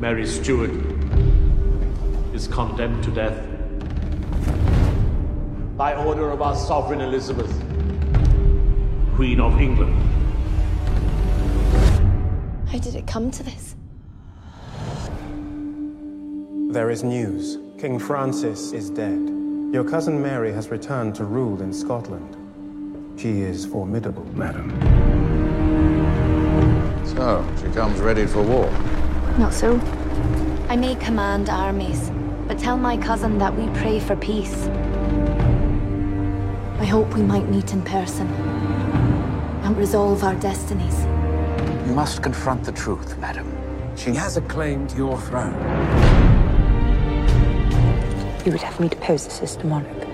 Mary Stuart is condemned to death by order of our Sovereign Elizabeth, Queen of England. How did it come to this? There is news. King Francis is dead. Your cousin Mary has returned to rule in Scotland. She is formidable, madam. So, she comes ready for war. Not so. I may command armies, but tell my cousin that we pray for peace. I hope we might meet in person and resolve our destinies. You must confront the truth, madam. She has a claim to your throne. You would have me depose the sister monarch.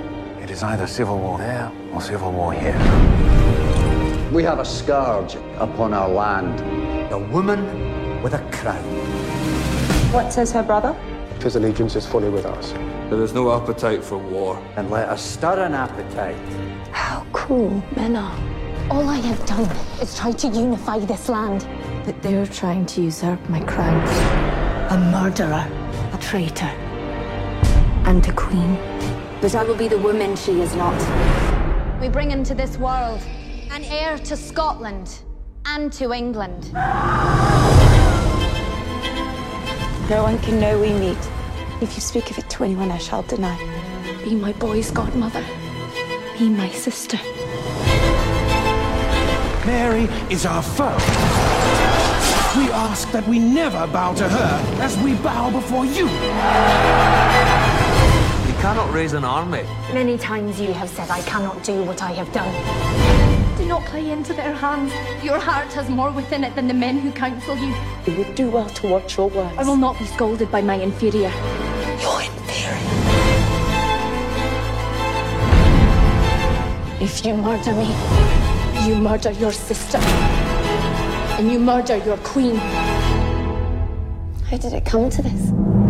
It is either civil war there or civil war here. We have a scourge upon our land. A woman with a crown. What says her brother? His allegiance is fully with us. There is no appetite for war. And let us stir an appetite. How cruel men are. All I have done is try to unify this land. But they're trying to usurp my crown. A murderer, a traitor, and a queen. But I will be the woman she is not. We bring into this world an heir to Scotland and to England. No one can know we meet. If you speak of it to anyone, I shall deny. Be my boy's godmother. Be my sister. Mary is our foe. We ask that we never bow to her as we bow before you. You cannot raise an army. Many times you have said I cannot do what I have done. Do not play into their hands. Your heart has more within it than the men who counsel you. You would do well to watch your words. I will not be scolded by my inferior. Your inferior. If you murder me, you murder your sister. And you murder your queen. How did it come to this?